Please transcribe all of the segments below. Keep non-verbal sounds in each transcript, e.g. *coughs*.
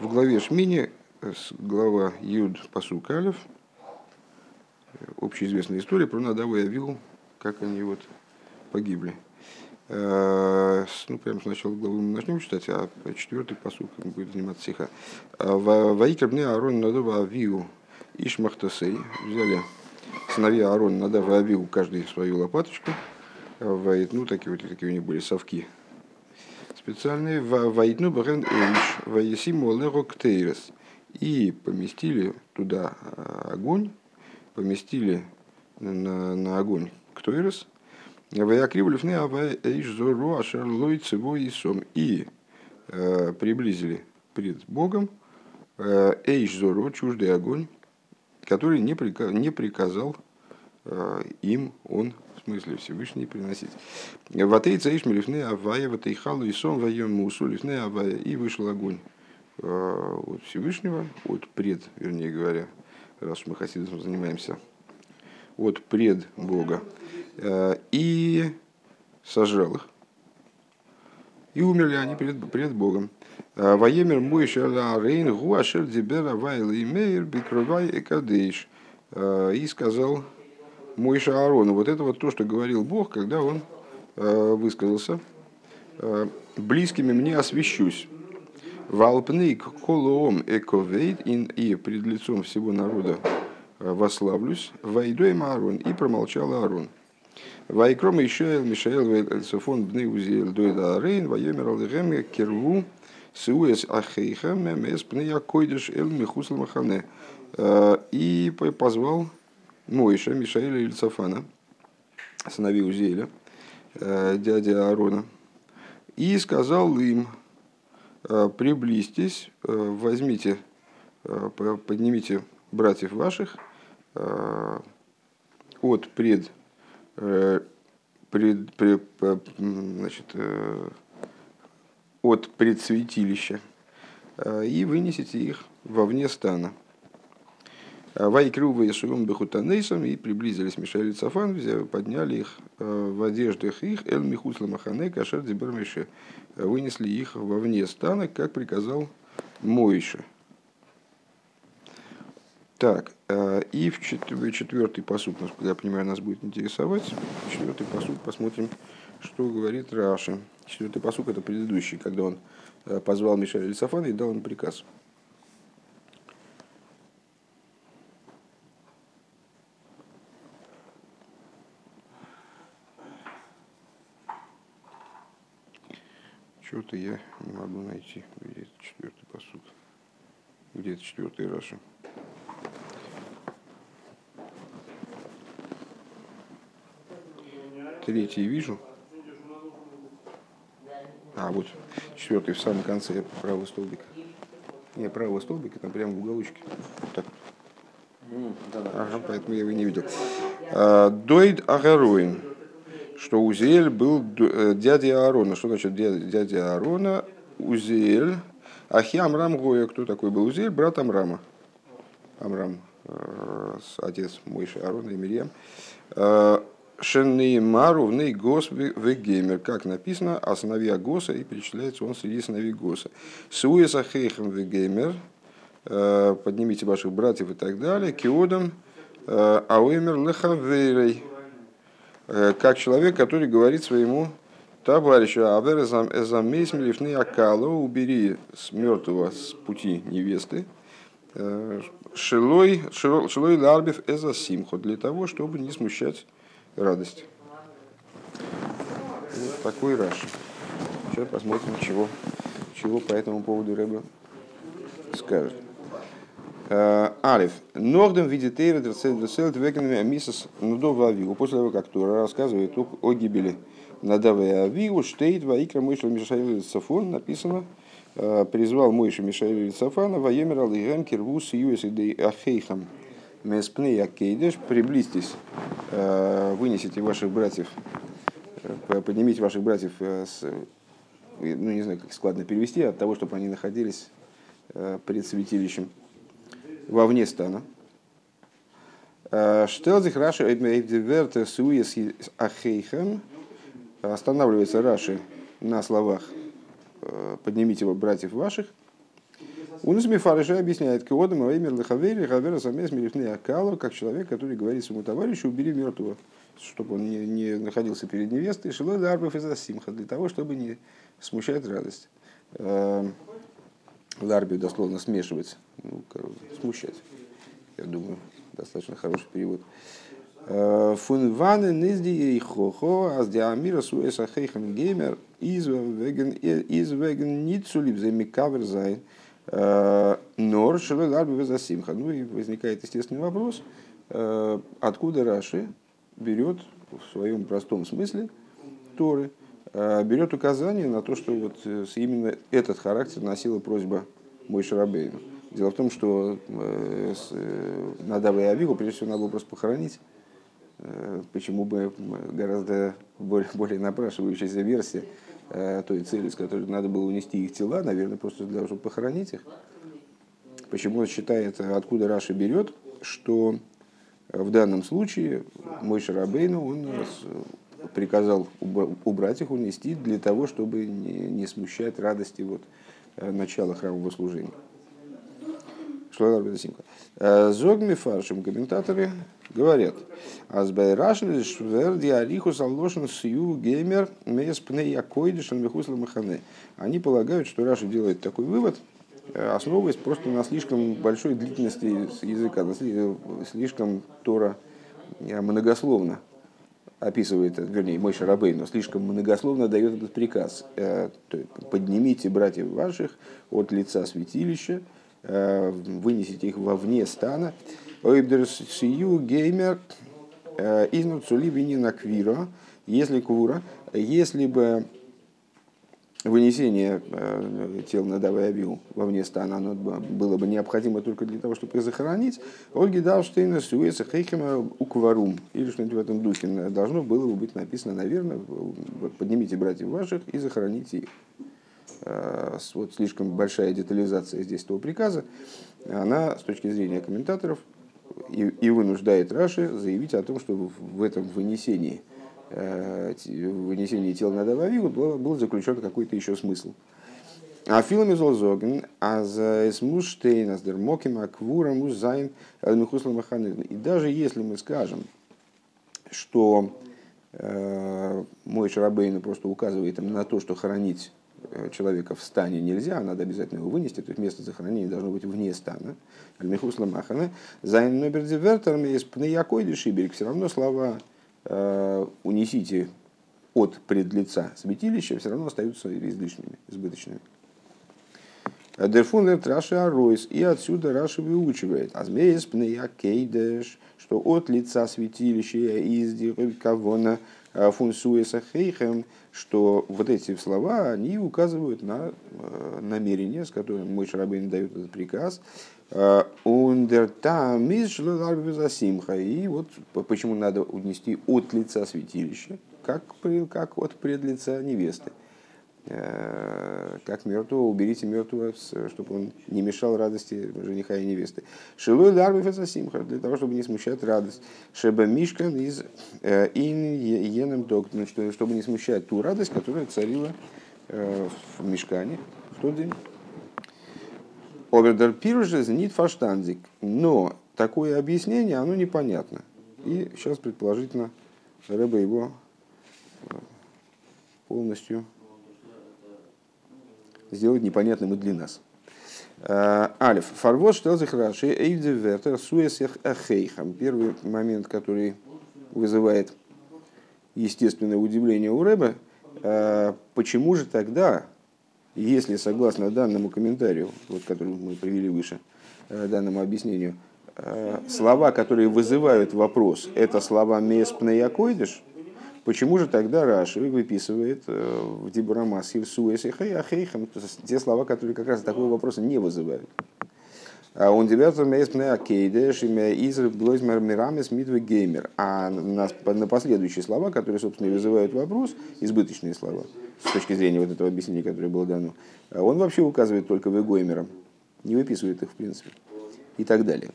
В главе Шмини, глава Юд Пасук Алев, общеизвестная история про Надаву и Авилу, как они вот погибли. Ну, прямо с начала главы мы начнем читать, а четвертый посуд будет заниматься стиха. Ваикрабне Аарон Надава Авиу Ишмахтасей. Взяли сыновья Аарона Надава Авиу каждый свою лопаточку. Ну, такие вот такие у них были совки специальные. Ваидну Бахен Эйш, Ваесиму Лего Ктейрес. И поместили туда а, огонь, поместили на, на огонь Ктейрес. Ваякривлюфны Авай Эйш Зору Ашарлой Цево и Сом. И э, приблизили пред Богом э, Эйш Зору, чуждый огонь, который не, приказ, не приказал э, им он смысле Всевышний приносить. Ватей цаиш милифны авая, ватей халу и сом ваем мусу лифны авая. И вышел огонь э, от Всевышнего, от пред, вернее говоря, раз мы хасидизмом занимаемся, от пред Бога. Э, и сожрал их. И умерли они перед, перед Богом. Э, Воемер мой рейн гуашер дибера вайл и мейр бикровай экадейш. И сказал Мойша Аарону. Вот это вот то, что говорил Бог, когда он э, высказался. Э, «Близкими мне освящусь». Валпнейк колоом эковейд и пред лицом всего народа э, вославлюсь. Войду им Аарон. И промолчал Аарон. Вайкром Ишаэл Мишаэл Вейльцефон Бны Узиэль Дойда Арейн Вайомер Алдыгэм Кирву Сиуэс Ахейха Мемес Пны Койдыш Эл Михусл Махане. И позвал Мойша, Мишаэля и Ильцафана, сыновей Узеля, э, дядя Аарона, и сказал им, «Э, приблизьтесь, э, возьмите, поднимите братьев ваших от пред, пред, пред значит, от предсвятилища и вынесите их вовне стана. Вайкрува Ешуем Бехутанейсом и приблизились Мишель и Цафан, подняли их э, в одеждах их, Эл Михусла Махане, Кашер Дибермеше, вынесли их вовне стана, как приказал Моиша. Так, э, и в четвертый посуд, насколько я понимаю, нас будет интересовать. Четвертый посуд, посмотрим, что говорит Раша. Четвертый посуд это предыдущий, когда он э, позвал Мишеля Ильцафана и дал им приказ. Что-то я не могу найти. Где это четвертый посуд? Где это четвертый Раша? Третий вижу. А, вот четвертый в самом конце правого столбика. Не, правого столбика, там прямо в уголочке. Так. Ага, поэтому я его не видел. А, Дойд Агаруин что Узиэль был э, дядя Аарона. Что значит дядя, Аарона? Узиэль. Ахи Амрам Гоя. Кто такой был Узиэль? Брат Амрама. Амрам, э, отец Мойши Аарона и Мирьям. Э, Шенни Мару в Гос Вегеймер. Как написано, а сыновья Госа, и перечисляется он среди сыновей Госа. Суеса Хейхем Вегеймер. Поднимите ваших братьев и так далее. Киодом Ауэмер Лехаверей Э, как человек, который говорит своему товарищу, Авер эзамейс милифны акало, убери с мертвого с пути невесты, э, шилой, шилой ларбев эза симхо, для того, чтобы не смущать радость. Вот такой раш. Сейчас посмотрим, чего, чего по этому поводу Рэба скажет. Э, Алиф. Нордем видит Эйра Дрцельт Вегенами Амисас Нудова Авигу. После того, как Тура рассказывает о гибели Надава и Авигу, Штейт Ваикра Мышла Мишаил Сафон написано, э, призвал Мойша Мишаил Сафана, Ваемер Алигам Кирвус Юэсидей Ахейхам Меспней Акейдеш, приблизьтесь, э, вынесите ваших братьев, поднимите ваших братьев с, ну не знаю, как складно перевести, от того, чтобы они находились пред святилищем вовне стана. Э, Штелзих Раши Эйдверте Суис Ахейхем. Останавливается Раши на словах «Поднимите его братьев ваших». Из Мифарыша объясняет, Киодам во имя Лехавери, Хавера Самес Мирифны Акалу, как человек, который говорит своему товарищу, убери мертвого, чтобы он не, не находился перед невестой, Шилой Ларбов из Асимха, для того, чтобы не смущать радость. Эм, Ларби дословно смешивать, ну, смущать. Я думаю, достаточно хороший перевод. Э, Фунваны низди и хохо, аз диамира суэса хейхам геймер из веген ницулиб за микавер зайн. Э, нор шелы ларби засимха. Ну и возникает естественный вопрос, э, откуда Раши берет в своем простом смысле Торы, берет указание на то, что вот именно этот характер носила просьба Мой Шарабейну. Дело в том, что Надава и Авигу, прежде всего, надо было просто похоронить. Э, почему бы гораздо более, более напрашивающаяся версия э, той цели, с которой надо было унести их тела, наверное, просто для того, чтобы похоронить их. Почему он считает, откуда Раша берет, что в данном случае мой Шарабейну он приказал убрать их, унести для того, чтобы не, смущать радости вот, э, начала храмового служения. Зогми фаршим комментаторы говорят, Азбайрашн шверди арихус аллошен сью геймер меспне якойдишен вихусла махане. Они полагают, что Раша делает такой вывод, э, основываясь просто на слишком большой длительности языка, на слишком Тора э, многословно описывает, вернее, мой Шарабей, но слишком многословно дает этот приказ. Э, поднимите братьев ваших от лица святилища, вынесите их вовне стана. Ойбдерсию геймер Э, Изнуцули винина квира, если квура, если бы вынесение э, тел на Давайавил вовне стана оно было бы необходимо только для того, чтобы их захоронить, Ольги Даустейна Суэса Хейхема Укварум, или что-нибудь в этом духе, должно было бы быть написано, наверное, поднимите братьев ваших и захороните их. Э, вот слишком большая детализация здесь этого приказа, она с точки зрения комментаторов и, и вынуждает Раши заявить о том, что в этом вынесении, э, вынесении тела на Дававигу был, был заключен какой-то еще смысл. А филами золзоген, а за эсмуштейн, а сдермоким, а квура музайн, И даже если мы скажем, что э, мой Шарабейн просто указывает им на то, что хоронить Э, человека в стане нельзя, надо обязательно его вынести, то есть место захоронения должно быть вне стана. Альмихусла Махана. Зайн Нобердзевертерами из Пнаякой Шиберг. Все равно слова э, унесите от предлица святилища все равно остаются излишними, избыточными. Дерфунер Раши Аройс. И отсюда Раши выучивает. Азмеес Пнаякейдеш, что от лица святилища из Кавона Э, фунсуеса хейхем, что вот эти слова, они указывают на э, намерение, с которым мой Шарабейн дает этот приказ. Э. И вот почему надо унести от лица святилища, как, как от предлица невесты. Э, как мертвого, уберите мертвого, чтобы он не мешал радости жениха и невесты. Шилой ларбов это симха, для того, чтобы не смущать радость. Шеба мишкан из э, ин еном док, чтобы не смущать ту радость, которая царила в мешкане в тот день. Обердер пирже нит фаштанзик. Но такое объяснение, оно непонятно. И сейчас, предположительно, Рэба его полностью сделать непонятным и для нас. Э, Алиф. Фарвоз штелзих раши эйвде суэсех ахейхам. Первый момент, который вызывает естественное удивление у Рэба. Э, почему же тогда, если согласно данному комментарию, вот, который мы привели выше, э, данному объяснению, слова, которые вызывают вопрос, это слова «меспнеякойдыш», Почему же тогда Раши выписывает э, в Дибурамас Суэс и Хейхам те слова, которые как раз такого вопроса не вызывают? А он девятый мне акейдеш имя изр геймер. А на, на последующие слова, которые, собственно, и вызывают вопрос, избыточные слова, с точки зрения вот этого объяснения, которое было дано, он вообще указывает только в геймерам, не выписывает их в принципе и так далее.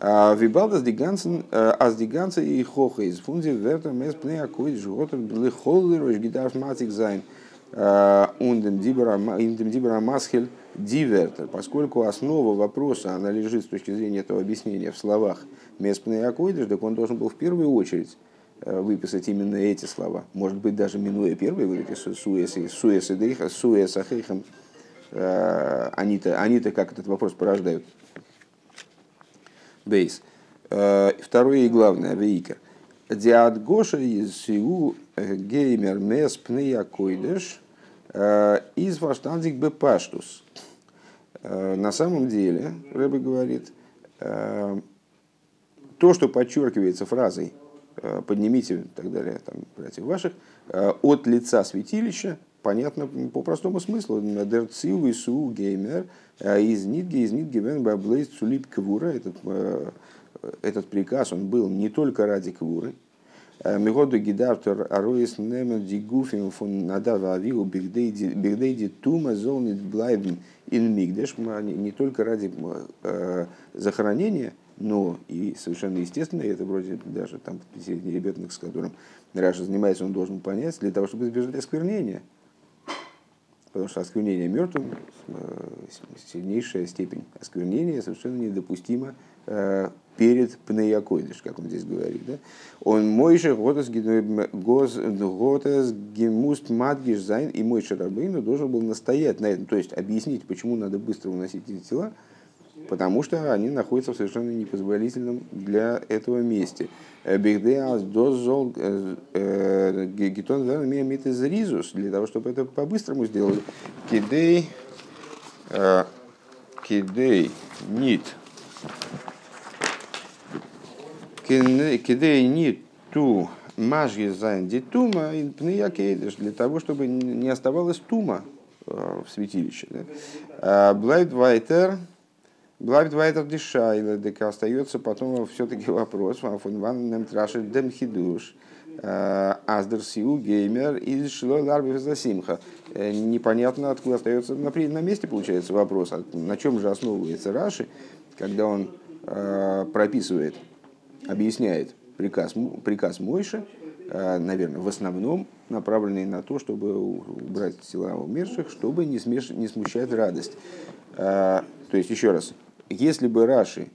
Вибалдас дигансен, аз диганса и хоха из фунзи вертер мес пнея койд жготер блихоллер ваш гидарф матик зайн. Ундем дибера масхель дивертер, поскольку основа вопроса, она лежит с точки зрения этого объяснения в словах Меспный Акойдыш, так он должен был в первую очередь выписать именно эти слова. Может быть, даже минуя первые, говорит, суэс суэс ахейхам, они-то, они-то как этот вопрос порождают. Бейс. Второе и главное, вейкер – Диад Гоша из Сиу э, Геймер Мес э, из Ваштандик Бепаштус. Э, на самом деле, Рэбе говорит, то, что подчеркивается фразой «поднимите» и так далее, там, братьев ваших, от лица святилища, понятно по простому смыслу. Дерцил и су геймер из нитги, из нитги вен цулип квура. Этот этот приказ он был не только ради квуры. Э, Мегоду гидартор аруис немен дигуфим фун надава авиу бигдейди тума золнит блайбен ин мигдеш. Не только ради э, захоронения, но и совершенно естественно, это вроде даже там пятилетний ребенок, с которым Раша занимается, он должен понять, для того, чтобы избежать осквернения. Потому что осквернение мертвым, э, сильнейшая степень осквернения совершенно недопустима перед פני הקודש, как он здесь говорит. Да? און משה האט עס געמוזט מדגיש זיין, и Мойше Рабейну должен был настоять на этом, то есть объяснить, почему надо быстро уносить эти тела, потому что они находятся в совершенно непозволительном для этого месте. Э, э, זריזות, для того, чтобы это по-быстрому сделали. כדי, э, כדי, ניט, כדי ניט צו משהה זיין די טומאה для того, чтобы не оставалось טומאה э, в святилище. בלייבט ווייטער, בלייבט ווייטער די שאלה, так остается потом все-таки вопрос, פון וואנען נעמט רש"י דעם חידוש, э, אז דער שאו גומר איז שלא לערבב את השמחה. Э, непонятно, откуда остается на, на месте, получается, вопрос, а на чем же основывается Раши, когда он прописывает объясняет приказ, приказ Мойши, э, наверное, в основном направленный на то, чтобы убрать тела умерших, чтобы не, смеш... не смущать радость. Э, то есть, еще раз, если бы Раши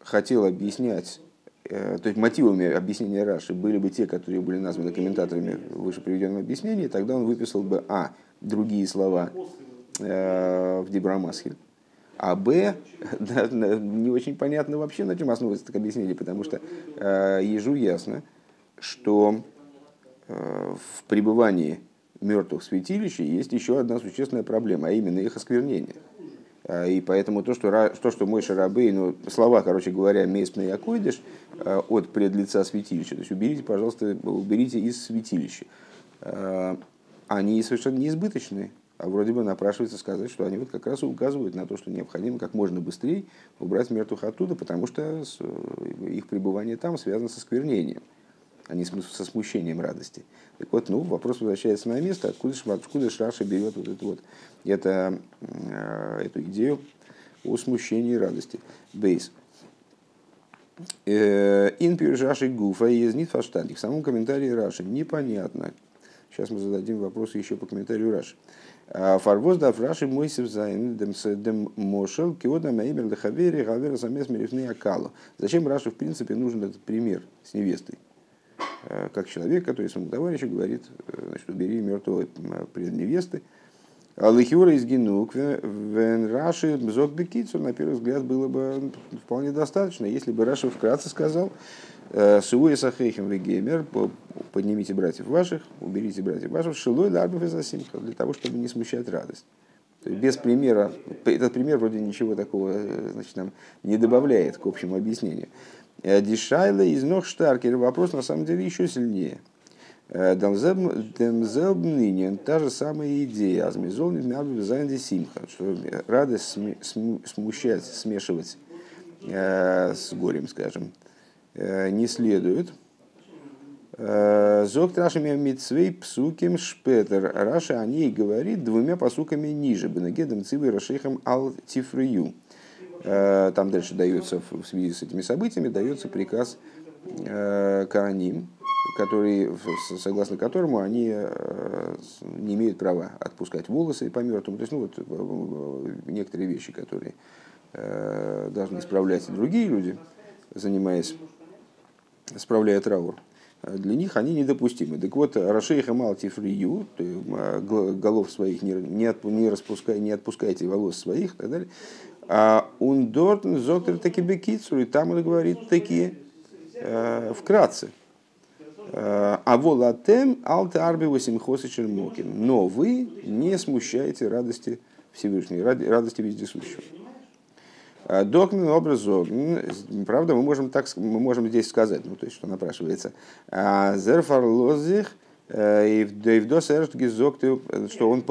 хотел объяснять, э, то есть мотивами объяснения Раши были бы те, которые были названы комментаторами в выше приведенном объяснении, тогда он выписал бы, а, другие слова в Дибрамасхе, а Б, *laughs* да, не очень понятно вообще, на чем основывается такое объяснение, потому что э, ежу ясно, что э, в пребывании мертвых святилищ есть еще одна существенная проблема, а именно их осквернение. Э, и поэтому то, что, то, что мой шарабей, ну, слова, короче говоря, местный якойдыш э, от предлица святилища, то есть уберите, пожалуйста, уберите из святилища, э, они совершенно неизбыточные. А вроде бы напрашивается сказать, что они вот как раз указывают на то, что необходимо как можно быстрее убрать мертвых оттуда, потому что их пребывание там связано со сквернением, а не со смущением радости. Так вот, ну, вопрос возвращается на место, откуда, откуда Шраша берет вот, эту, вот это, э, эту идею о смущении радости. Бейс. Э, Инпир Раши Гуфа из Нитфаштадик. В самом комментарии Раши непонятно. Сейчас мы зададим вопросы еще по комментарию Раши. פארוואס דארף רש"י מוסיף זיין דעם משל כאדם האומר לחברו העבר את המת מלפני הכלה. Зачем Раши в принципе нужен этот пример с невестой? Э, как человек, который своему товарищу говорит, э, значит, убери мертвого пред невесты. לכאורה איז גענוג, ווען רש"י זאגט בקיצור, на первый взгляд, было бы вполне достаточно, если бы Раши вкратце сказал, Э, Суэ сахейхем вегемер, поднимите братьев ваших, уберите братьев ваших, шилой ларбов и засимха, для того, чтобы не смущать радость. То есть без примера, этот пример вроде ничего такого э, значит, нам не добавляет к общему объяснению. Э, Дишайла из ног штаркер, вопрос на самом деле еще сильнее. Демзелбнинен, та же самая идея, азмизол не симха, что радость смущать, смешивать с горем, скажем, Э, не следует. Э, Зог Рашами Митцвей Псуким Шпетер. Раша о ней говорит двумя посуками ниже. Бенагедом Цивы Рашихам Ал Тифрию. Э, там дальше дается, в связи с этими событиями, дается приказ Караним, который, согласно которому они не имеют права отпускать волосы по мертвому. То есть, ну, вот, некоторые вещи, которые должны исправлять другие люди, занимаясь, справляя траур для них они недопустимы. Так вот, Рашейха Малтифрию, голов своих не, не, не, не отпускайте волос своих и так далее. А он дортн зоктер таки бекицу, и там он говорит такие э, вкратце. Э, а волатем алте арби восемхосы чермокин. Но вы не смущаете радости Всевышней, радости вездесущего. Э, Докмин образ Правда, мы можем, так, мы можем здесь сказать, ну, то есть, что напрашивается. «А Зерфар лозих, э, что он,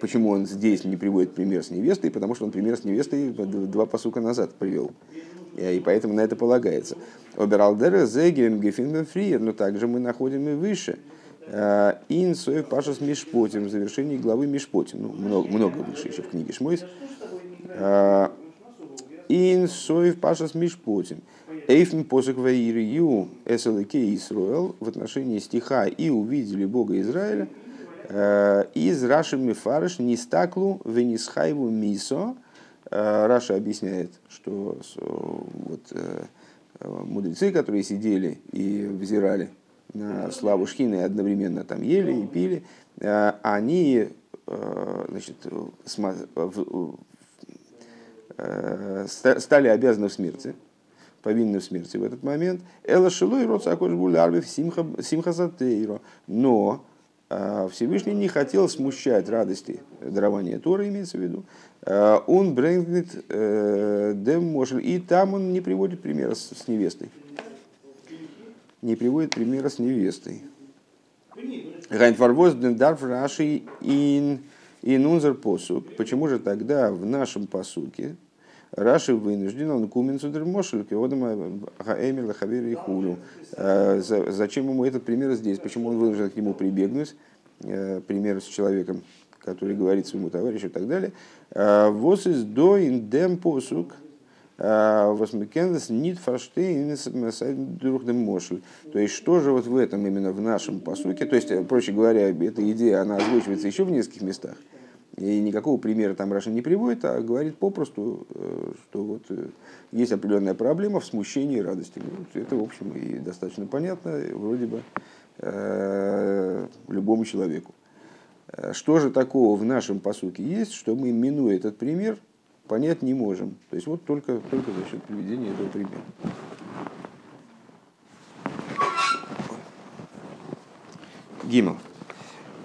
почему он здесь не приводит пример с невестой, потому что он пример с невестой два посука назад привел. И поэтому на это полагается. Обералдера зегем гефин фриер, но также мы находим и выше. Э, Ин соев пашас мишпотим, в завершении главы мишпотим. Ну, много, много выше еще в книге Шмойс. Ин соев пашас мишпотим. Эйфн посок ваирию эсэлэке Исруэл в отношении стиха «И увидели Бога Израиля» э, из Раши Мифарыш Нистаклу Венисхайву Мисо. Э, Раша объясняет, что вот, э, мудрецы, которые сидели и взирали на славу Шхины, одновременно там ели и пили, они значит, стали обязаны в смерти, повинны в смерти в этот момент. Эла шилой род арвив симха затейро. Но э, Всевышний не хотел смущать радости дарования Тора, имеется в виду. Э, он брэнгнет дем мошель. И там он не приводит примера с невестой. Не приводит примера с невестой. Гайнфарвоз дарф раши ин инунзер посук. Почему же тогда в нашем посуке, Раши вынужден, он куменцу дермошель, кеодама хаэмер лахавер и хулю. Э, зачем ему этот пример здесь? Почему он вынужден к нему прибегнуть? Э, пример с человеком, который говорит своему товарищу и так далее. Э, Вос из до индем посук, Восмекендес нит фаштейн друг мошель. То есть, что же вот в этом именно в нашем посуке? То есть, проще говоря, эта идея, она озвучивается еще в нескольких местах. И никакого примера там Раша не приводит, а говорит попросту, э, что вот э, есть определенная проблема в смущении и радости. Ну, это, в общем, и достаточно понятно, вроде бы, э, любому человеку. Что же такого в нашем посуке есть, что мы, минуя этот пример, понять не можем. То есть вот только, только за счет приведения этого примера. Гимл.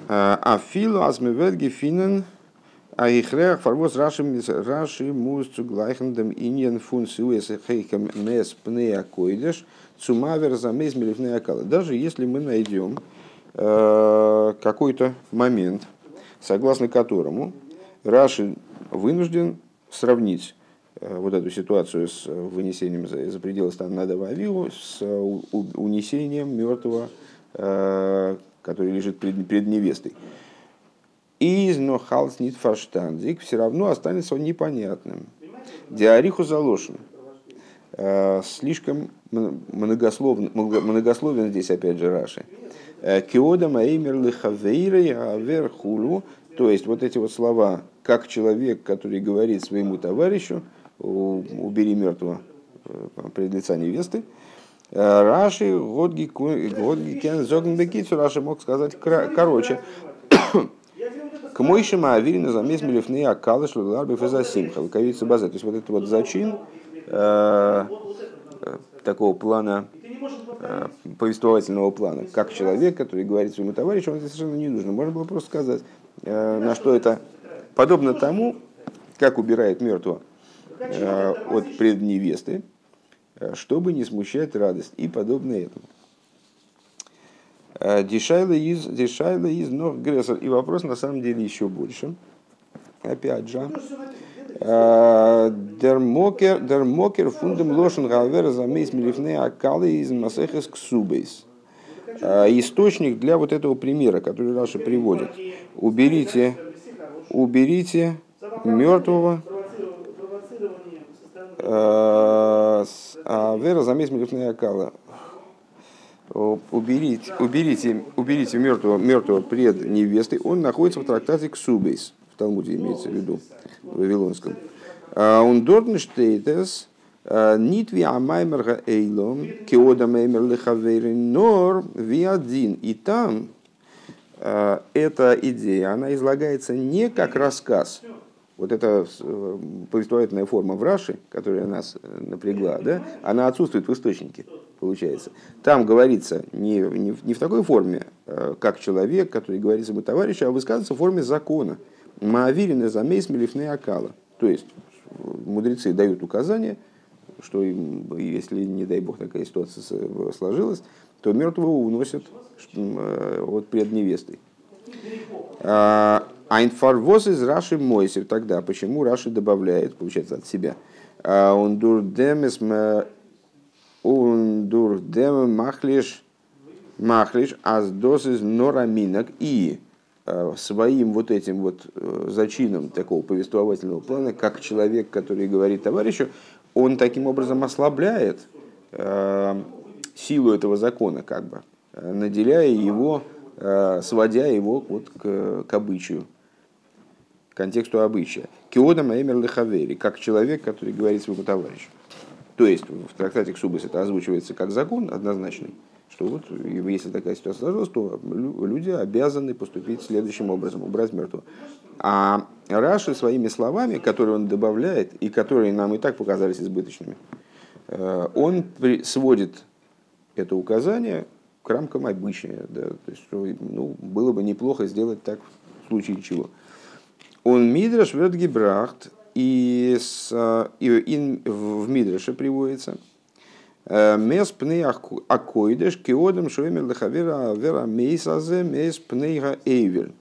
Афилу азмевет гефинен а их реах фарвоз раши раши мус zu gleichen dem Indien fun sues хейкам мес пнея койдеш цумавер замес милифнея кала. Даже если мы найдем э, какой-то момент, согласно которому Раши вынужден сравнить э, вот эту ситуацию с вынесением за, за пределы стана Надава Авиу с унесением мертвого, э, который лежит пред, пред невестой из нохалс нит фаштандик все равно останется он непонятным. Диариху заложен. Э, слишком многословен, многословен здесь опять же Раши. Э, Киода маимер лихавейрей аверхулу. То есть вот эти вот слова, как человек, который говорит своему товарищу, убери мертвого э, пред лица невесты, Раши, Годги, Кен, Зогнбекицу, Раши мог сказать короче. К мойшима авирина замес милифны акалы шлудларбев из асимха. Луковица база. То есть вот этот вот зачин э, э, такого плана э, повествовательного плана, как человек, который говорит своему товарищу, он это совершенно не нужно. Можно было просто сказать, э, на что это подобно тому, как убирает мертвого э, от предневесты, э, чтобы не смущать радость и подобное этому. Э, дешайла из, дешайла из ног грессор. И вопрос на самом деле еще больше. Опять же. Э, дермокер, дермокер фундам лошен галвер замейс милифне акалы из масехес ксубейс. Э, источник для вот этого примера, который Раши приводит. Уберите, уберите мертвого העבר את המת מלפני הכלה. Уберите, уберите, уберите мертвого, мертвого пред невестой, он находится в трактате Ксубейс, в Талмуде имеется в виду, в Вавилонском. А, он дортнштейтес, а, нит ви амаймерга эйлом, кеода меймер лехаверин, нор ви один. И там эта идея, она излагается не как рассказ, вот эта э, повествовательная форма в Раши, которая нас э, напрягла, да, она отсутствует в источнике, получается. Там говорится не, не, не в такой форме, э, как человек, который говорит своему товарищу, а высказывается в форме закона. Маавирин замейс милифны акала. То есть мудрецы дают указания, что им, если, не дай бог, такая ситуация сложилась, то мертвого уносят вот пред невестой. А, Айнфарвоз из Раши Мойсев. Тогда почему Раши добавляет, получается, от себя? А, он дурдемес он дурдем махлиш махлиш аздос из нораминок и а, своим вот этим вот э, зачином такого повествовательного плана, как человек, который говорит товарищу, он таким образом ослабляет э, силу этого закона, как бы, наделяя его, э, сводя его вот к, к обычаю контексту обычая. Киода Маэмер Лехавери, как человек, который говорит своему товарищу. То есть в трактате Ксубас это озвучивается как закон однозначный, что вот если такая ситуация сложилась, то люди обязаны поступить следующим образом, убрать мертвого. А Раши своими словами, которые он добавляет, и которые нам и так показались избыточными, э, он сводит это указание к рамкам обычая. Да, то есть, ну, было бы неплохо сделать так в случае чего. Он Мидраш врет Гибрахт, и, с, и in, в Мидраше приводится. «Э, мес пней акоидеш киодем шуэмер лехавера вера мейсазе мес пнейга эйвер.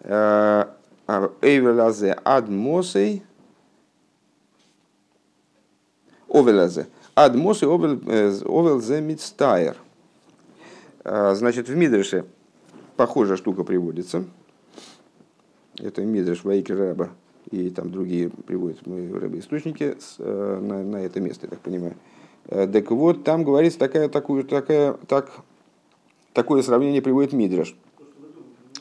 «Э, эйвер лазе ад мосей овелазе. Ад мосей овел зе митстайер. Значит, в Мидреше похожая штука приводится – это Мидреш Вайкер Раба и там другие приводят рыбы источники э, на, на это место, я так понимаю. Э, так вот, там говорится такая, такую, такая, так, такое сравнение приводит Мидреш.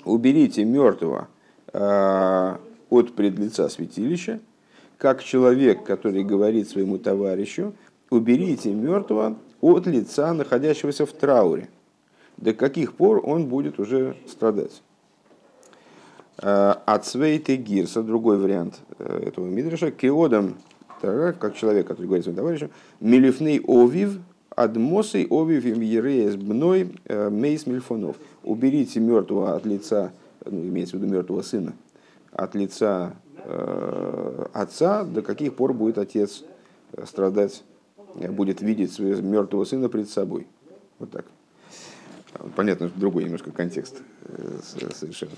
Уберите мертвого э, от предлица святилища, как человек, который говорит своему товарищу, уберите мертвого от лица, находящегося в трауре. До каких пор он будет уже страдать? Ацвейты гирса, другой вариант э, этого мидраша, киодом, как человек, который говорит своему товарищу, милифный овив, адмосой овив им ереес бной э, мейс мильфонов. Уберите мертвого от лица, ну, имеется в виду мертвого сына, от лица э, отца, до каких пор будет отец страдать, будет видеть своего мертвого сына пред собой. Вот так. Понятно, другой немножко контекст совершенно.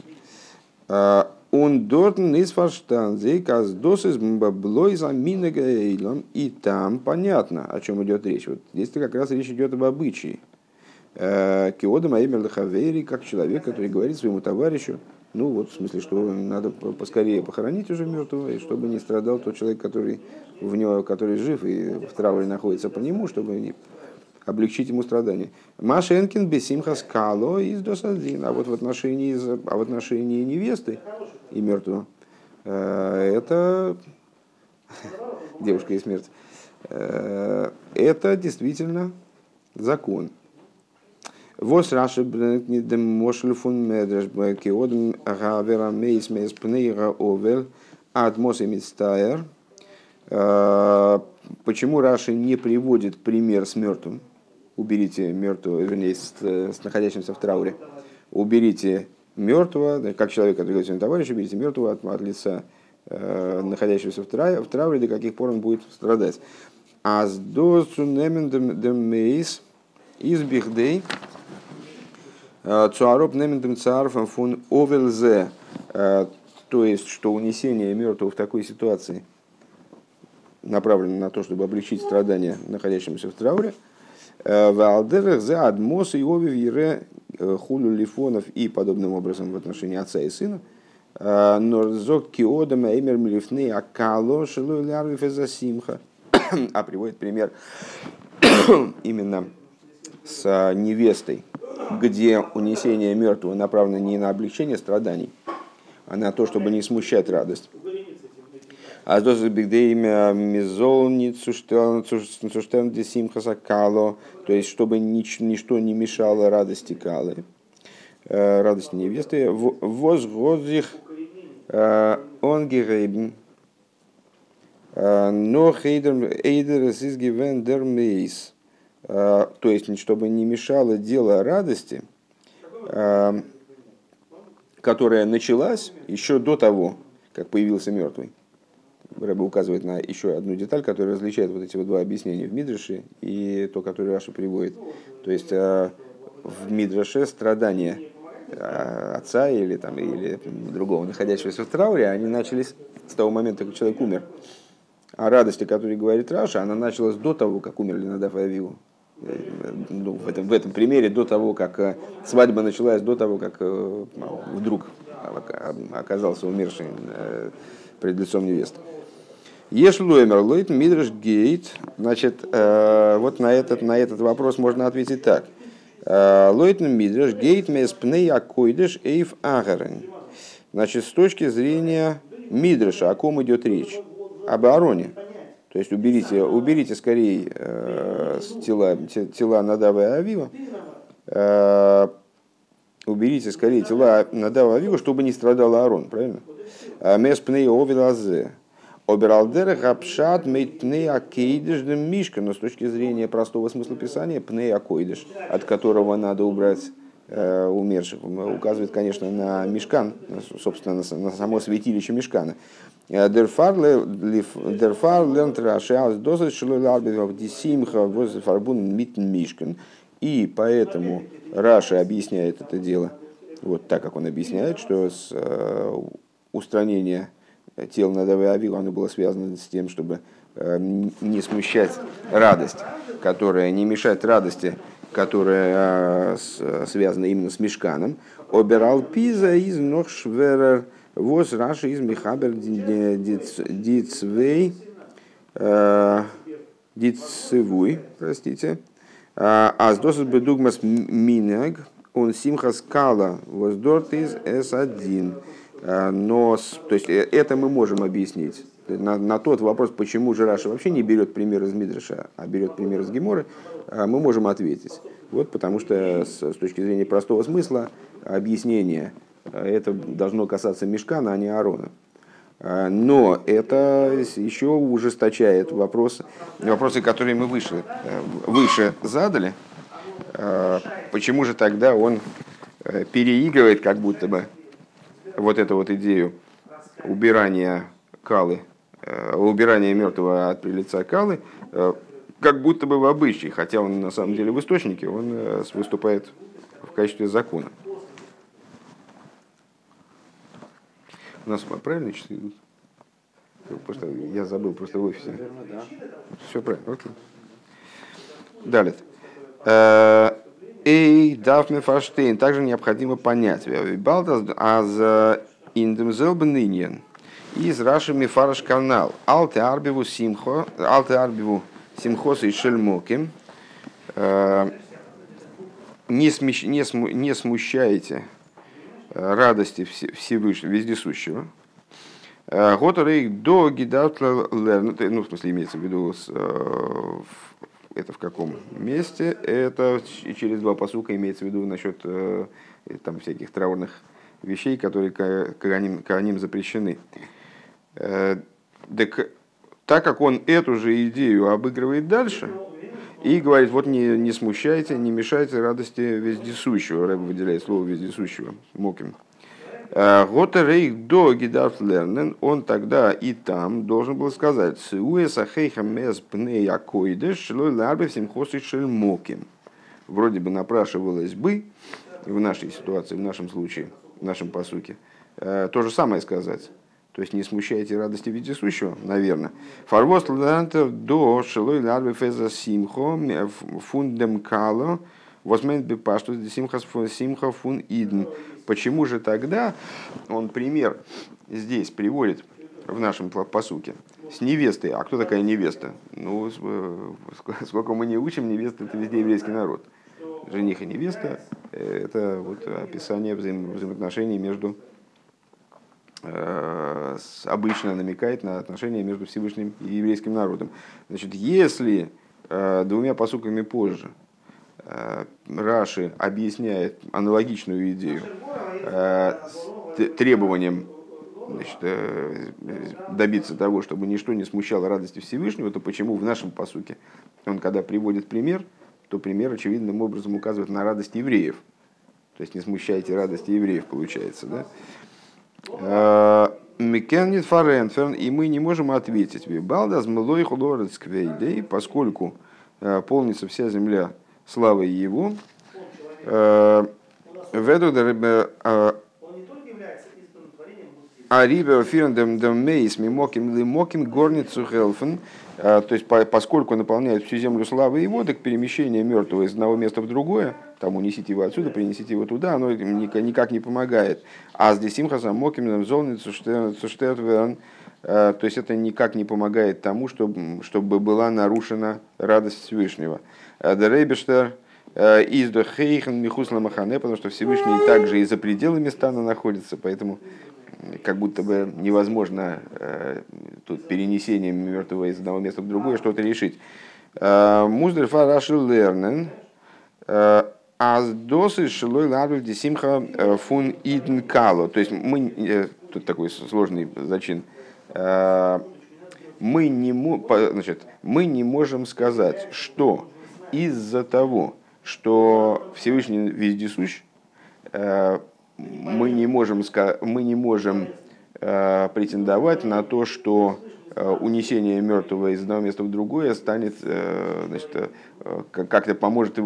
Он дортен из фарштанзе, каз досис баблой за минегаэйлом. И там понятно, о чем идет речь. Вот здесь-то как раз речь идет об обычае. Киода Маэмер Лахавери, как человек, который говорит своему товарищу, ну вот в смысле, что надо поскорее похоронить уже мертвого, и чтобы не страдал тот человек, который в него, который жив и в трауре находится по нему, чтобы облегчить ему страдания. Машенкин бесимха скало из досадин. А вот в отношении, а в отношении невесты и мертвого, э, это *laughs* девушка и смерть, э, это действительно закон. Вос Раши дем мошель фун медреш киодем гавера мейс мейс пнейга овел ад мосе мистайер. Э, почему Раши не приводит пример с мертвым? Уберите мертвого, вернее, с, с находящимся в трауре, уберите мертвого, как человек, который говорит своему товарищу, уберите мертвого от, от лица э, находящегося в, трауре, в трауре, до каких пор он будет страдать. А с досу мейс из бихдей э, цуароп немендем царфом фун овелзе, э, то есть, что унесение мертвого в такой ситуации направлено на то, чтобы облегчить страдания находящимся в трауре – за адмос и овив ере э, хулю лифонов и подобным образом в отношении отца и сына. Э, Норзок киодам эймер млифны акало шилу лярвиф симха. *coughs* А приводит пример *coughs* именно с невестой, где унесение мертвого направлено не на облегчение страданий, а на то, чтобы не смущать радость. А то имя мизолни цуштен десимхаса кало, то есть чтобы нич, ничто не мешало радости калы, э, радости невесты. Возгозих э, он герейбен, э, но хейдер эйдер из гивен дер мейс. То есть, чтобы не мешало дело радости, которая началась еще до того, как появился мертвый. Ребе указывает на еще одну деталь, которая различает вот эти вот два объяснения в Мидраше и то, которое Раши приводит. То есть э, в Мидраше страдания э, отца или, там, или другого, находящегося в трауре, они начались с того момента, как человек умер. А радости, о которой говорит Раши, она началась до того, как умерли Надав и. Э, ну, в, этом, в этом примере до того, как свадьба началась, до того, как вдруг оказался умерший пред лицом невесты. Еш лоймер лойт мидрш гейт. Значит, э, вот на этот, на этот вопрос можно ответить так. Э, лойт мидрш гейт мес пней акойдеш эйв агарен. Значит, с точки зрения мидраша, о ком идет речь? Об Аароне. То есть уберите, уберите скорее э, тела, тела Надава и Авива. Э, уберите скорее тела Надава и Авива, чтобы не страдал Аарон, правильно? Э, мес пней овилазе. Обералдер гапшат мейт пней акейдыш мишка, но с точки зрения простого смысла писания, пней акойдыш, от которого надо убрать э, умерших, указывает, конечно, на мешкан, собственно, на, на само святилище мешкана. Дерфар лернт рашаус доза шилой арбитов дисимха возле фарбун митн мишкан. И поэтому Раша объясняет это дело вот так, как он объясняет, что с э, устранения тел Надавы Авила, оно было связано с тем, чтобы э, не смущать радость, которая не мешает радости, которая э, связана именно с мешканом. Оберал пиза из нохшверер воз раши из михабер дицвей э, дицевуй, простите. А с досыс бедугмас минег он симхас кала воздорт из S1. Э, но, то есть э, это мы можем объяснить. На, на тот вопрос, почему же Раша вообще не берет пример из Мидраша, а берет пример из Геморы, э, мы можем ответить. Вот потому что с, с точки зрения простого смысла объяснение это должно касаться Мешкана, а не Аарона. Но это еще ужесточает вопросы, вопросы, которые мы выше, выше задали. Почему же тогда он переигрывает как будто бы вот эту вот идею убирания калы, э, убирания мертвого от лица калы, э, как будто бы в обычае, хотя он на самом деле в источнике, он э, выступает в качестве закона. У нас правильно часы идут? Просто я забыл просто в офисе. Все правильно, окей. Далее. Эй, дафме фаштейн. Также необходимо понять. Балдас аз индемзелбениньен. Из Раши Мифараш канал. Алте арбиву симхо. Алте арбиву симхос и шельмоким. Э, не, смещ, не, сму, не смущайте э, радости Всевышнего, Вездесущего. Э, Готорей до гидатла ну, в смысле, имеется в виду это в каком месте? Это через два посука имеется в виду насчет э, там, всяких траурных вещей, которые Коаним запрещены. Э, так, так как он эту же идею обыгрывает дальше, и говорит, вот не, не смущайте, не мешайте радости вездесущего. Рэб выделяет слово вездесущего, моким. Готерейх до гидарт лернен, он тогда и там должен был сказать, Сиуэса хейха мез пней акоидеш, шлой ларбе всем моким. Вроде бы напрашивалось бы, в нашей ситуации, в нашем случае, в нашем посуке, э, то же самое сказать. То есть не смущайте радости вездесущего, наверное. Фарвост лантер до шилой ларбе феза симхо фундем кало возьмет бы пашту симха фун иден Почему же тогда он пример здесь приводит в нашем посуке с невестой? А кто такая невеста? Ну, э, сколько мы не учим, невеста это везде еврейский народ. жених и невеста, это вот описание взаим, взаимоотношений между обычно намекает на отношения между Всевышним и еврейским народом. Значит, если двумя посуками позже Раши объясняет аналогичную идею требованием значит, э, добиться того, чтобы ничто не смущало радости Всевышнего, то почему в нашем посуке он, когда приводит пример, то пример очевидным образом указывает на радость евреев. То есть не смущайте радости евреев, получается. Да? Э, Мекеннит фаренферн, и мы не можем ответить. Балдаз млой худорецквейдей, поскольку э, полнится вся земля славой его. Веду а рибер фирндем дем мейс мимоким лимоким горницу хелфен, а, то есть поскольку наполняет всю землю славы его, так перемещение мертвого из одного места в другое, там унесите его отсюда, принесите его туда, оно никак не помогает. А здесь имхаса моким золницу штетверн, а, то есть это никак не помогает тому, чтобы, чтобы была нарушена радость Всевышнего. Дерейбештер из Дохейхен Михусла Махане, потому что Всевышний также и за пределами стана находится, поэтому как будто бы невозможно э, тут перенесением мертвого из одного места в другое что-то решить. Э, Муздер фарашил лернен, э, аз досы шилой ларвель десимха э, фун идн кало. То есть мы, тут такой сложный зачин, мы не, значит, мы не можем сказать, что из-за того, что Всевышний вездесущ, мы не можем, мы не можем э, претендовать на то, что э, унесение мертвого из одного места в другое станет, э, значит, как-то поможет,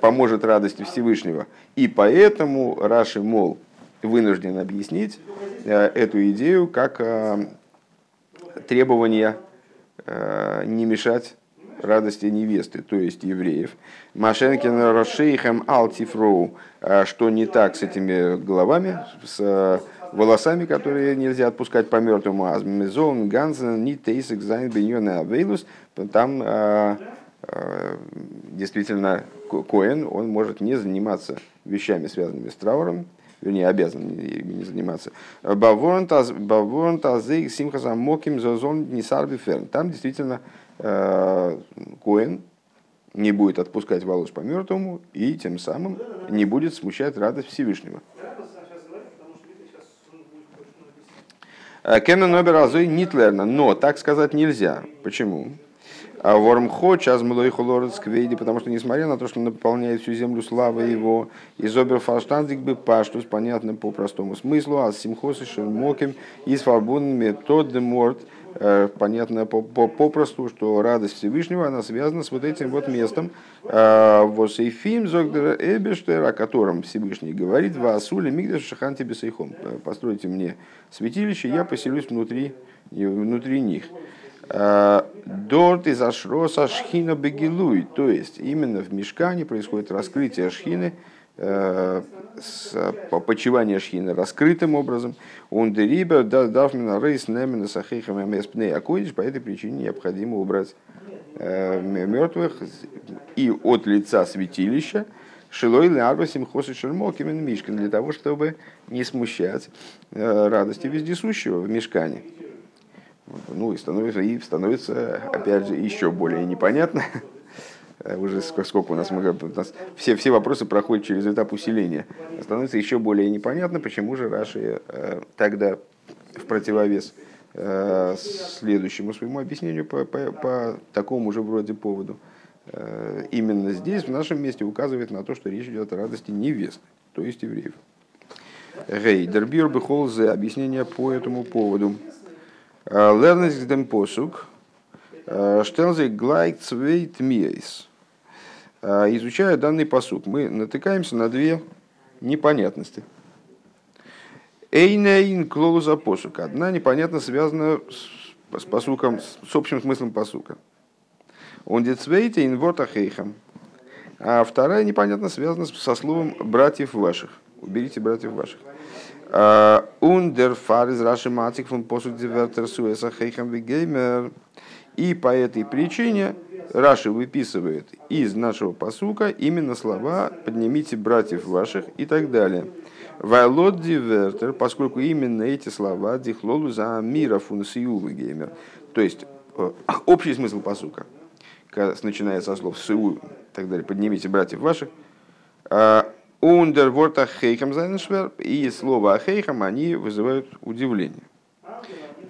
поможет радости Всевышнего. И поэтому Раши, мол, вынужден объяснить эту идею как требование не мешать радости невесты, то есть евреев. Машенкин Рошейхем Алтифроу, а что не так с этими головами, с э, волосами, которые нельзя отпускать по мертвому. Азмезон, Гансен, Нитейсек, Зайн, Беньона, Авейлус. Там действительно Коэн, он может не заниматься вещами, связанными с трауром, вернее, обязан не заниматься. Там действительно Э, Коэн не будет отпускать волос по мертвому и тем самым не будет смущать радость Всевышнего. Э, Кеннен Нобер Азой Нитлерна, но так сказать нельзя. Почему? А Вормхо час млой сквейди, потому что несмотря на то, что он наполняет всю землю славы его, из оберфалштандик бы паштус, понятно по простому смыслу, а симхосы шермоким, из фарбунами тот морт, Э, понятно попросту, что радость Всевышнего, она связана с вот этим вот местом. Э, Восейфим Зогдер Эбештер, о котором Всевышний говорит, Ваасули Мигдаш Шаханти Бесейхом. Э, постройте мне святилище, я поселюсь внутри, внутри них. Дорт из Ашроса Шхина Бегилуй, то есть именно в мешкане происходит раскрытие Шхины, Э, с почивания шхины раскрытым образом. Он дерибер дафмина рейс немена сахейхам мспней акодиш. По этой причине необходимо убрать э, мертвых и от лица святилища Шилой лярва симхосы шермок именно мишкан для того, чтобы не смущать э, радости вездесущего в мешкане. Ну и становится, и становится опять же еще более непонятно, *laughs* уже сколько у нас, мы, у нас все, все вопросы проходят через этап усиления. Становится еще более непонятно, почему же Раши э, тогда в противовес э, следующему своему объяснению по, по, по такому же вроде поводу. Э, именно здесь, в нашем месте, указывает на то, что речь идет о радости невесты, то есть евреев. Гей, дербир бехолзе, объяснение по этому поводу. Лернес посук, э, штелзе глайк цвейт миейс. Изучая данный посук, мы натыкаемся на две непонятности. Эйнейн клоуза посука. Одна непонятно связана с, с посуком, с общим смыслом посука. Он децвейте инворта хейхам. А вторая непонятно связана со словом братьев ваших. Уберите братьев ваших. Ундер фар из раши матик фон посук дивертер суэса хейхам вегеймер. И по этой причине Раши выписывает из нашего посука именно слова «поднимите братьев ваших» и так далее. Вайлот дивертер, поскольку именно эти слова дихлолу за мира фунсиулы геймер. То есть э, *coughs* общий смысл посука, начиная со слов «שאו» и так далее, «поднимите братьев ваших», און דער ווארט אחיכם זיינען שווער и слово אחיכם они вызывают удивление.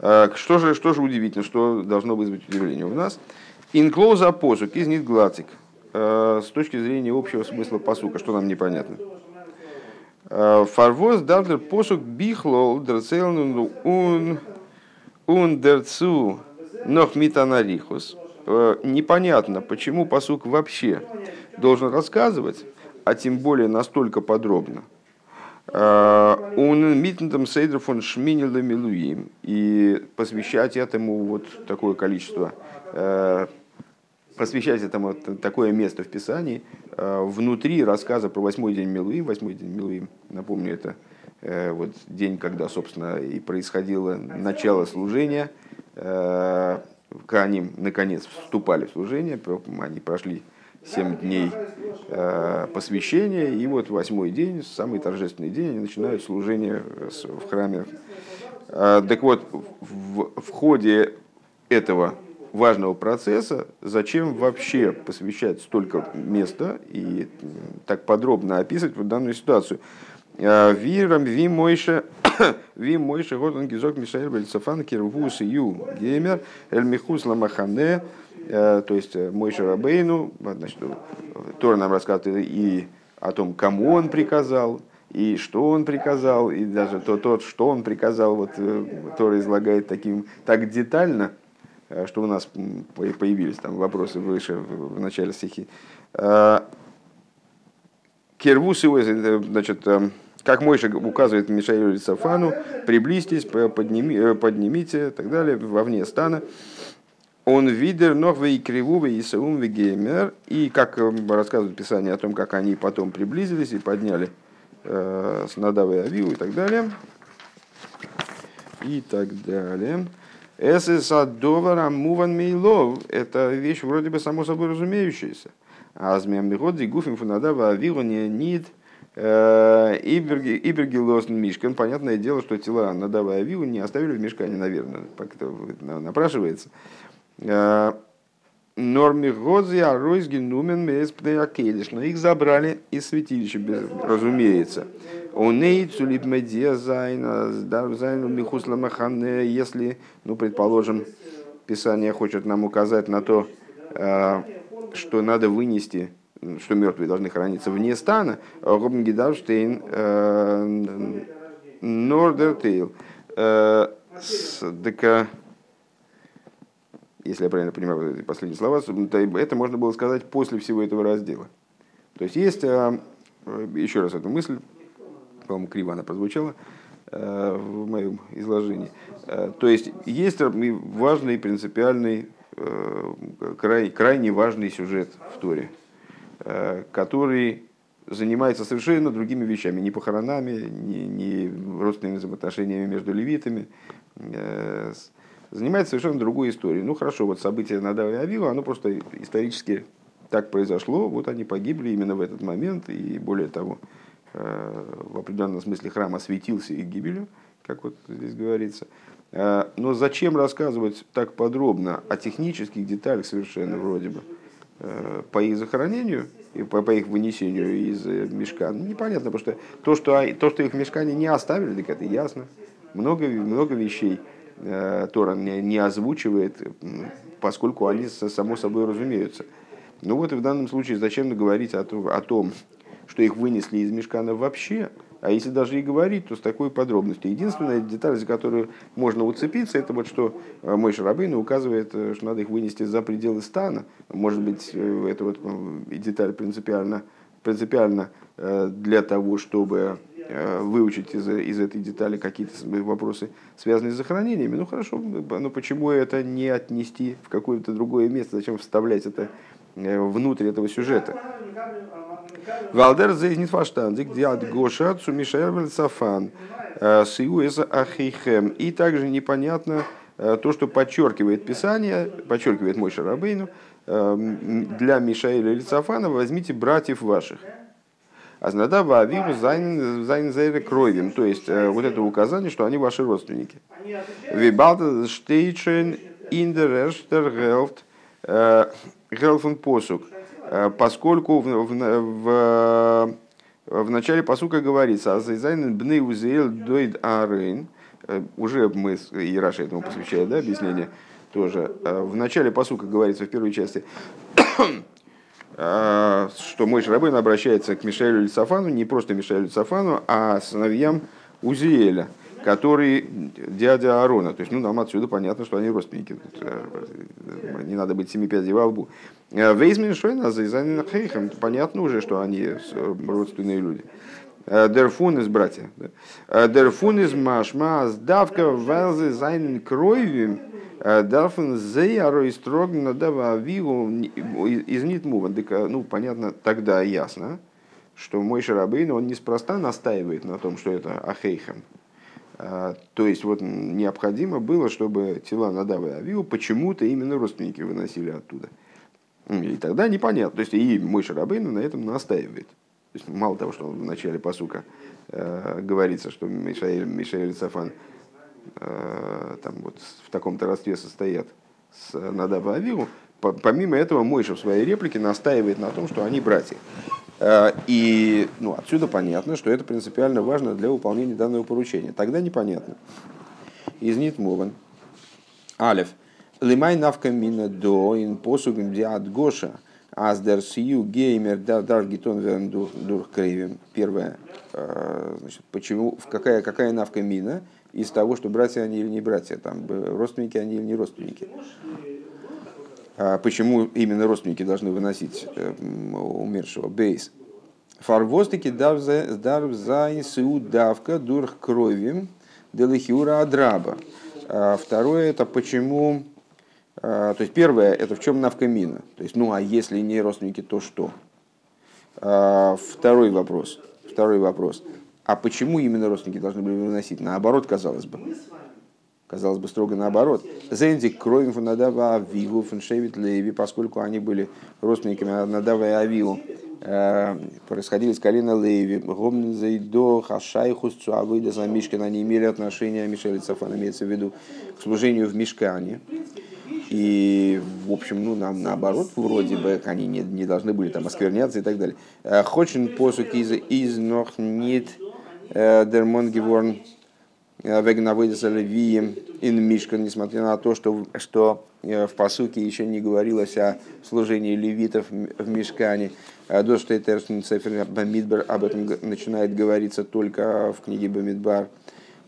А, что же, что же удивительно, что должно вызвать удивление у нас? אין כללות הפסוק איז ניט גלאטיק. А, с точки зрения общего смысла посука, что нам непонятно. פארוואס דארף דער פסוק בכלל דערציילן און ундерцу нох митанарихус. Непонятно, почему посук вообще должен рассказывать а тем более настолько подробно. Он а, митнтом сейдер фон шминила милуим и посвящать этому вот такое количество, а, посвящать этому такое место в Писании а, внутри рассказа про восьмой день Милуим. Восьмой день Милуим, напомню, это э, вот день, когда, собственно, и происходило начало служения. Они, наконец, вступали в служение, они прошли семь дней э, посвящения, и вот восьмой день, самый торжественный день, они начинают служение в храме. Э, так вот, в, в ходе этого важного процесса, зачем вообще посвящать столько места и так подробно описывать вот данную ситуацию? Э, Вирам ви мойше *coughs* ви мойше годон гизок мишаэль бельцафан кирвус ю геймер эль михус ламахане Э, то есть э, мой Шарабейну, значит, Тора нам рассказывает и о том, кому он приказал, и что он приказал, и даже то, то что он приказал, вот э, Тора излагает таким, так детально, что у нас появились там вопросы выше в, начале стихи. Кервус его, значит, как Мойша указывает Мишаилу Сафану, приблизьтесь, подними, поднимите и так далее, вовне стана. Он видер новый кривувый и саум геймер. И как э, рассказывает Писание о том, как они потом приблизились и подняли э, с Надава и Авиву и так далее. И так далее. Эсэсадовара муван мейлов. Это вещь вроде бы само собой разумеющаяся. А змеямигодзи гуфим фунадава авиву не нид э, Ибергилос Мишкан. Понятное дело, что тела Надава и Авиву не оставили в мешкане, наверное, как-то напрашивается. Э, Норми Годзи, Аройсги, Нумен, Меспнеакелиш. Но их забрали из святилища, разумеется. Оней, Цулип Медия, Зайна, Зайну, Михусла Махане, если, ну, предположим, Писание хочет нам указать на то, э, что надо вынести, что мертвые должны храниться вне стана, Робин Гидавштейн, э, Нордертейл. Так, если я правильно понимаю последние слова, это можно было сказать после всего этого раздела. То есть есть, а, еще раз эту мысль, по-моему, криво она прозвучала э, в моем изложении. Э, то есть есть важный, принципиальный, э, край, крайне важный сюжет в Торе, который занимается совершенно другими вещами, не похоронами, не, не родственными взаимоотношениями между левитами, занимается совершенно другой историей. Ну хорошо, вот событие Надава и Авива, оно просто исторически так произошло, вот они погибли именно в этот момент, и более того, э, в определенном смысле храм осветился их гибелью, как вот здесь говорится. Э, но зачем рассказывать так подробно о технических деталях совершенно вроде бы э, по их захоронению и по, по их вынесению из мешка? Ну, непонятно, потому что то, что, то, что их в мешкане не оставили, так это ясно. Много, много вещей, Тора не озвучивает, поскольку они само собой разумеются. Ну вот и в данном случае зачем говорить о том, что их вынесли из мешкана вообще, а если даже и говорить, то с такой подробностью. Единственная деталь, за которую можно уцепиться, это вот что э, мой Шарабейн указывает, э, что надо их вынести за пределы стана. Может быть, это вот деталь принципиально, принципиально для того, чтобы Э, выучить из, из этой детали какие-то вопросы, связанные с захоронениями. Ну хорошо, но почему это не отнести в какое-то другое место? Зачем вставлять это э, внутрь этого сюжета? Валдер зейнит фаштандик диад гоша цумишервель сафан э, сиуэса ахихем. И также непонятно, то, что подчеркивает Писание, подчеркивает мой Шарабейну, для Мишаэля или Цафана возьмите братьев ваших. אז נדב ואביהוא זיינען זייערע קרובים. То есть вот это указание, что они ваши родственники. Вибалта штейчен индерештер гелфт гелфен посук. Поскольку в, в, в, в начале посука говорится, אז זיי זיינען בני עוזיאל דוד אהרן, уже мы, и Раши этому посвящает да, объяснение, тоже. В начале посука говорится в первой части, что мой Шрабын обращается к Мишелю Лицафану, не просто Мишелю Лицафану, а сыновьям Узиэля, который дядя Аарона. То есть, ну, нам отсюда понятно, что они родственники. Не надо быть семи пядей во лбу. Вейзмин Шойна за. Понятно уже, что они родственные люди. Дерфун из братья. Дерфун из Машма, сдавка велзы зайнен кровью Э, Дарфен зеяро и строгно дава вигу из нитмува. Ну, понятно, тогда ясно, что мой Шарабейн, он неспроста настаивает на том, что это Ахейхам. Э, то есть вот необходимо было, чтобы тела Надава и Авиу почему-то именно родственники выносили оттуда. И тогда непонятно. То есть и мой Шарабейн на этом настаивает. Есть мало того, что в начале посука э, говорится, что Мишаэль, Мишаэль Сафан Э, там вот в таком-то родстве состоят с Надаба Авиру, помимо этого Мойша в своей реплике настаивает на том, что они братья. Э, и ну, отсюда понятно, что это принципиально важно для выполнения данного поручения. Тогда непонятно. Из Нитмован. Алев. Лимай навка мина до ин посугим диад гоша. Аздер сию геймер дар гитон верн дур крейвим. Первое. Э, значит, почему, какая, какая נפקא מינה? из того, что братья они или не братья, там, родственники они или не родственники. А почему именно родственники должны выносить э, умершего? בית. פארוואס טאקע דארף זיין דווקא דורך קרובים דלכאורה אדרבה. А второе это почему... А, то есть первое это в чем נפקא מינה. То есть, ну а если не родственники, то что? А, второй вопрос. Второй вопрос. А почему именно родственники должны были выносить? Наоборот, казалось бы. Казалось бы, строго наоборот. Зендик кровим фанадава авигу фаншевит леви, поскольку они были родственниками Надава и Авигу, э, происходили с колена Леви. Гомн зайдо хашайхус цуавыда за Мишкан. Они имели отношение, Мишель Цафан имеется в виду, к служению в Мишкане. И, в общем, ну, нам наоборот, вроде бы, они не, не должны были там оскверняться и так далее. Э, Хочен посук из, из нох нит Дермон Геворн Левием ин Мишкан, несмотря на то, что, что в посуке еще не говорилось о служении левитов в Мишкане. До что Цефер Бамидбар об этом начинает говориться только в книге Бамидбар.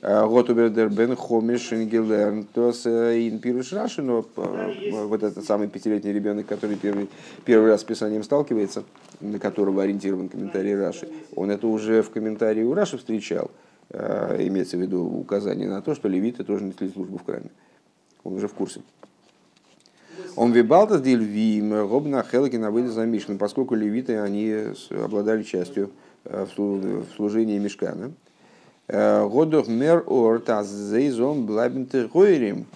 Готубердер бен хомиш ингелерн, то с ин пируш раши, но вот этот самый пятилетний ребенок, который первый, первый раз с писанием сталкивается, на которого ориентирован комментарий Раши, он это уже в комментарии у Раши встречал, имеется в виду указание на то, что левиты тоже несли службу в храме. Он уже в курсе. Он вибалта дельвим, робна хелкина выйдет за Мишну, поскольку левиты, они обладали частью в служении Мешкана. Годох мер орта зейзон блабинты гойрим.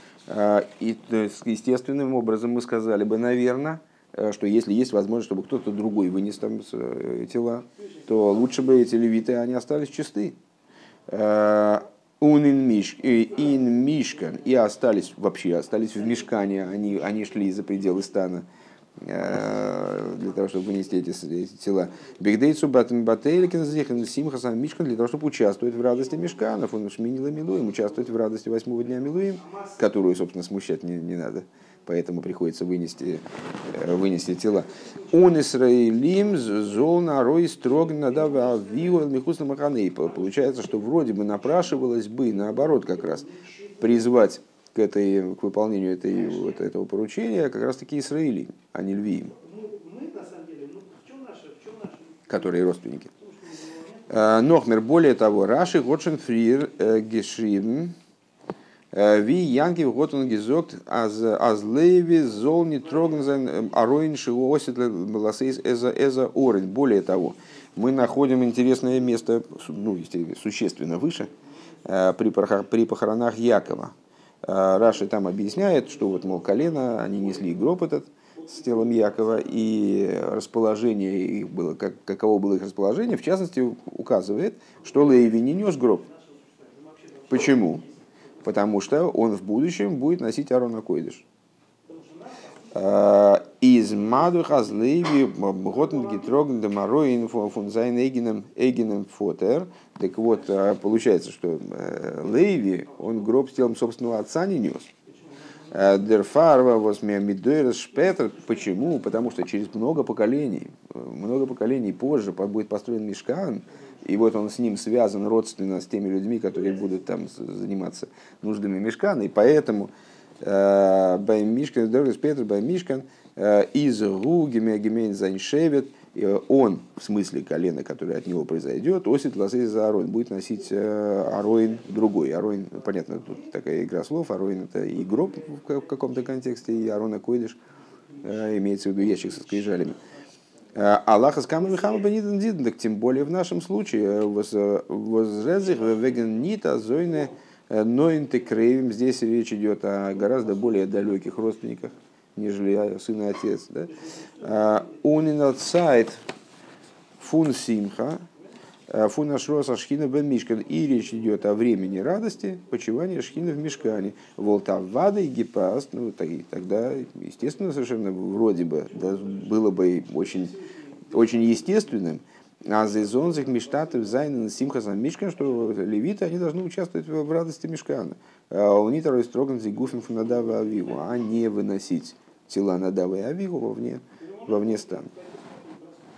И естественным образом мы сказали бы, наверное, что если есть возможность, чтобы кто-то другой вынес там э, тела, то лучше бы эти левиты, они остались чисты. Унин миш, ин мишкан, и остались вообще, остались в мешкане, они, они шли за пределы стана. Э, для того, чтобы вынести эти, эти тела. Бигдейцу Бателькин Зихен Симхасан Мишкан для того, чтобы участвовать в радости Мешканов. Он Шминила Милуем, участвовать в радости восьмого дня Милуем, которую, собственно, смущать не, не надо. Поэтому приходится вынести, э, вынести тела. Он Исраилим зол нарой строг надава. Получается, что вроде бы напрашивалось бы, наоборот, как раз призвать к, этой, к выполнению этой, вот этого поручения как раз таки Израили, а не Львиим, которые родственники. Э, Нохмер, более того, Раши Готшен Фрир э, Гешрибн, э, Ви Янки Готен Гизокт Аз Леви Зол не Трогнзен Ароин Шиосит Ласейс Эза Эза Орен. Более того, мы находим интересное место, ну, существенно выше, при похоронах Якова, Раши там объясняет, что вот, мол, колено, они несли гроб этот с телом Якова, и расположение их было, как, каково было их расположение, в частности, указывает, что Леви не нес гроб. Почему? Потому что он в будущем будет носить Арона Койдыш. Э, из маду хазлеви готн гитрогн демароин фун зайн эгином фотер. Так вот, э, получается, что э, Леви, он гроб с телом собственного отца не нес. דערפאר וואס מיט דורות שפעטער. Почему? Потому что через много поколений, много поколений позже будет построен мешкан, и вот он с ним связан родственно с теми людьми, которые будут там заниматься нуждами мешкана, и поэтому Бай Мишкан, Дорис Петр, Бай Мишкан, из Гу, Гемейн Зайншевет, он, в смысле колена, которое от него произойдет, осит лазей за Ароин, будет носить Ароин другой. Ароин, понятно, тут такая игра слов, Ароин это и гроб в каком-то контексте, и Арона Койдыш, имеется в виду ящик со скрижалями. Аллаха с камами хама бениден так тем более в нашем случае возрезих веген нита зойне но интекрейвим, здесь речь идет о гораздо более далеких родственниках, нежели сын и отец. Да? Унинатсайт фун симха, фун ашроса шхина бен мишкан. И речь идет о времени радости, почивания шхина в мешкане. Волтавада и гипаст, ну тогда, естественно, совершенно вроде бы да, было бы очень, очень естественным, а зезонзих миштатов зайнен симхасам мишкан, что левиты, они должны участвовать в радости мешкана. А у них второй строган зигуфин фунадава авиву, а не выносить тела надавы авиву вовне, вовне стана.